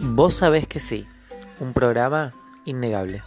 Vos sabés que sí, un programa innegable.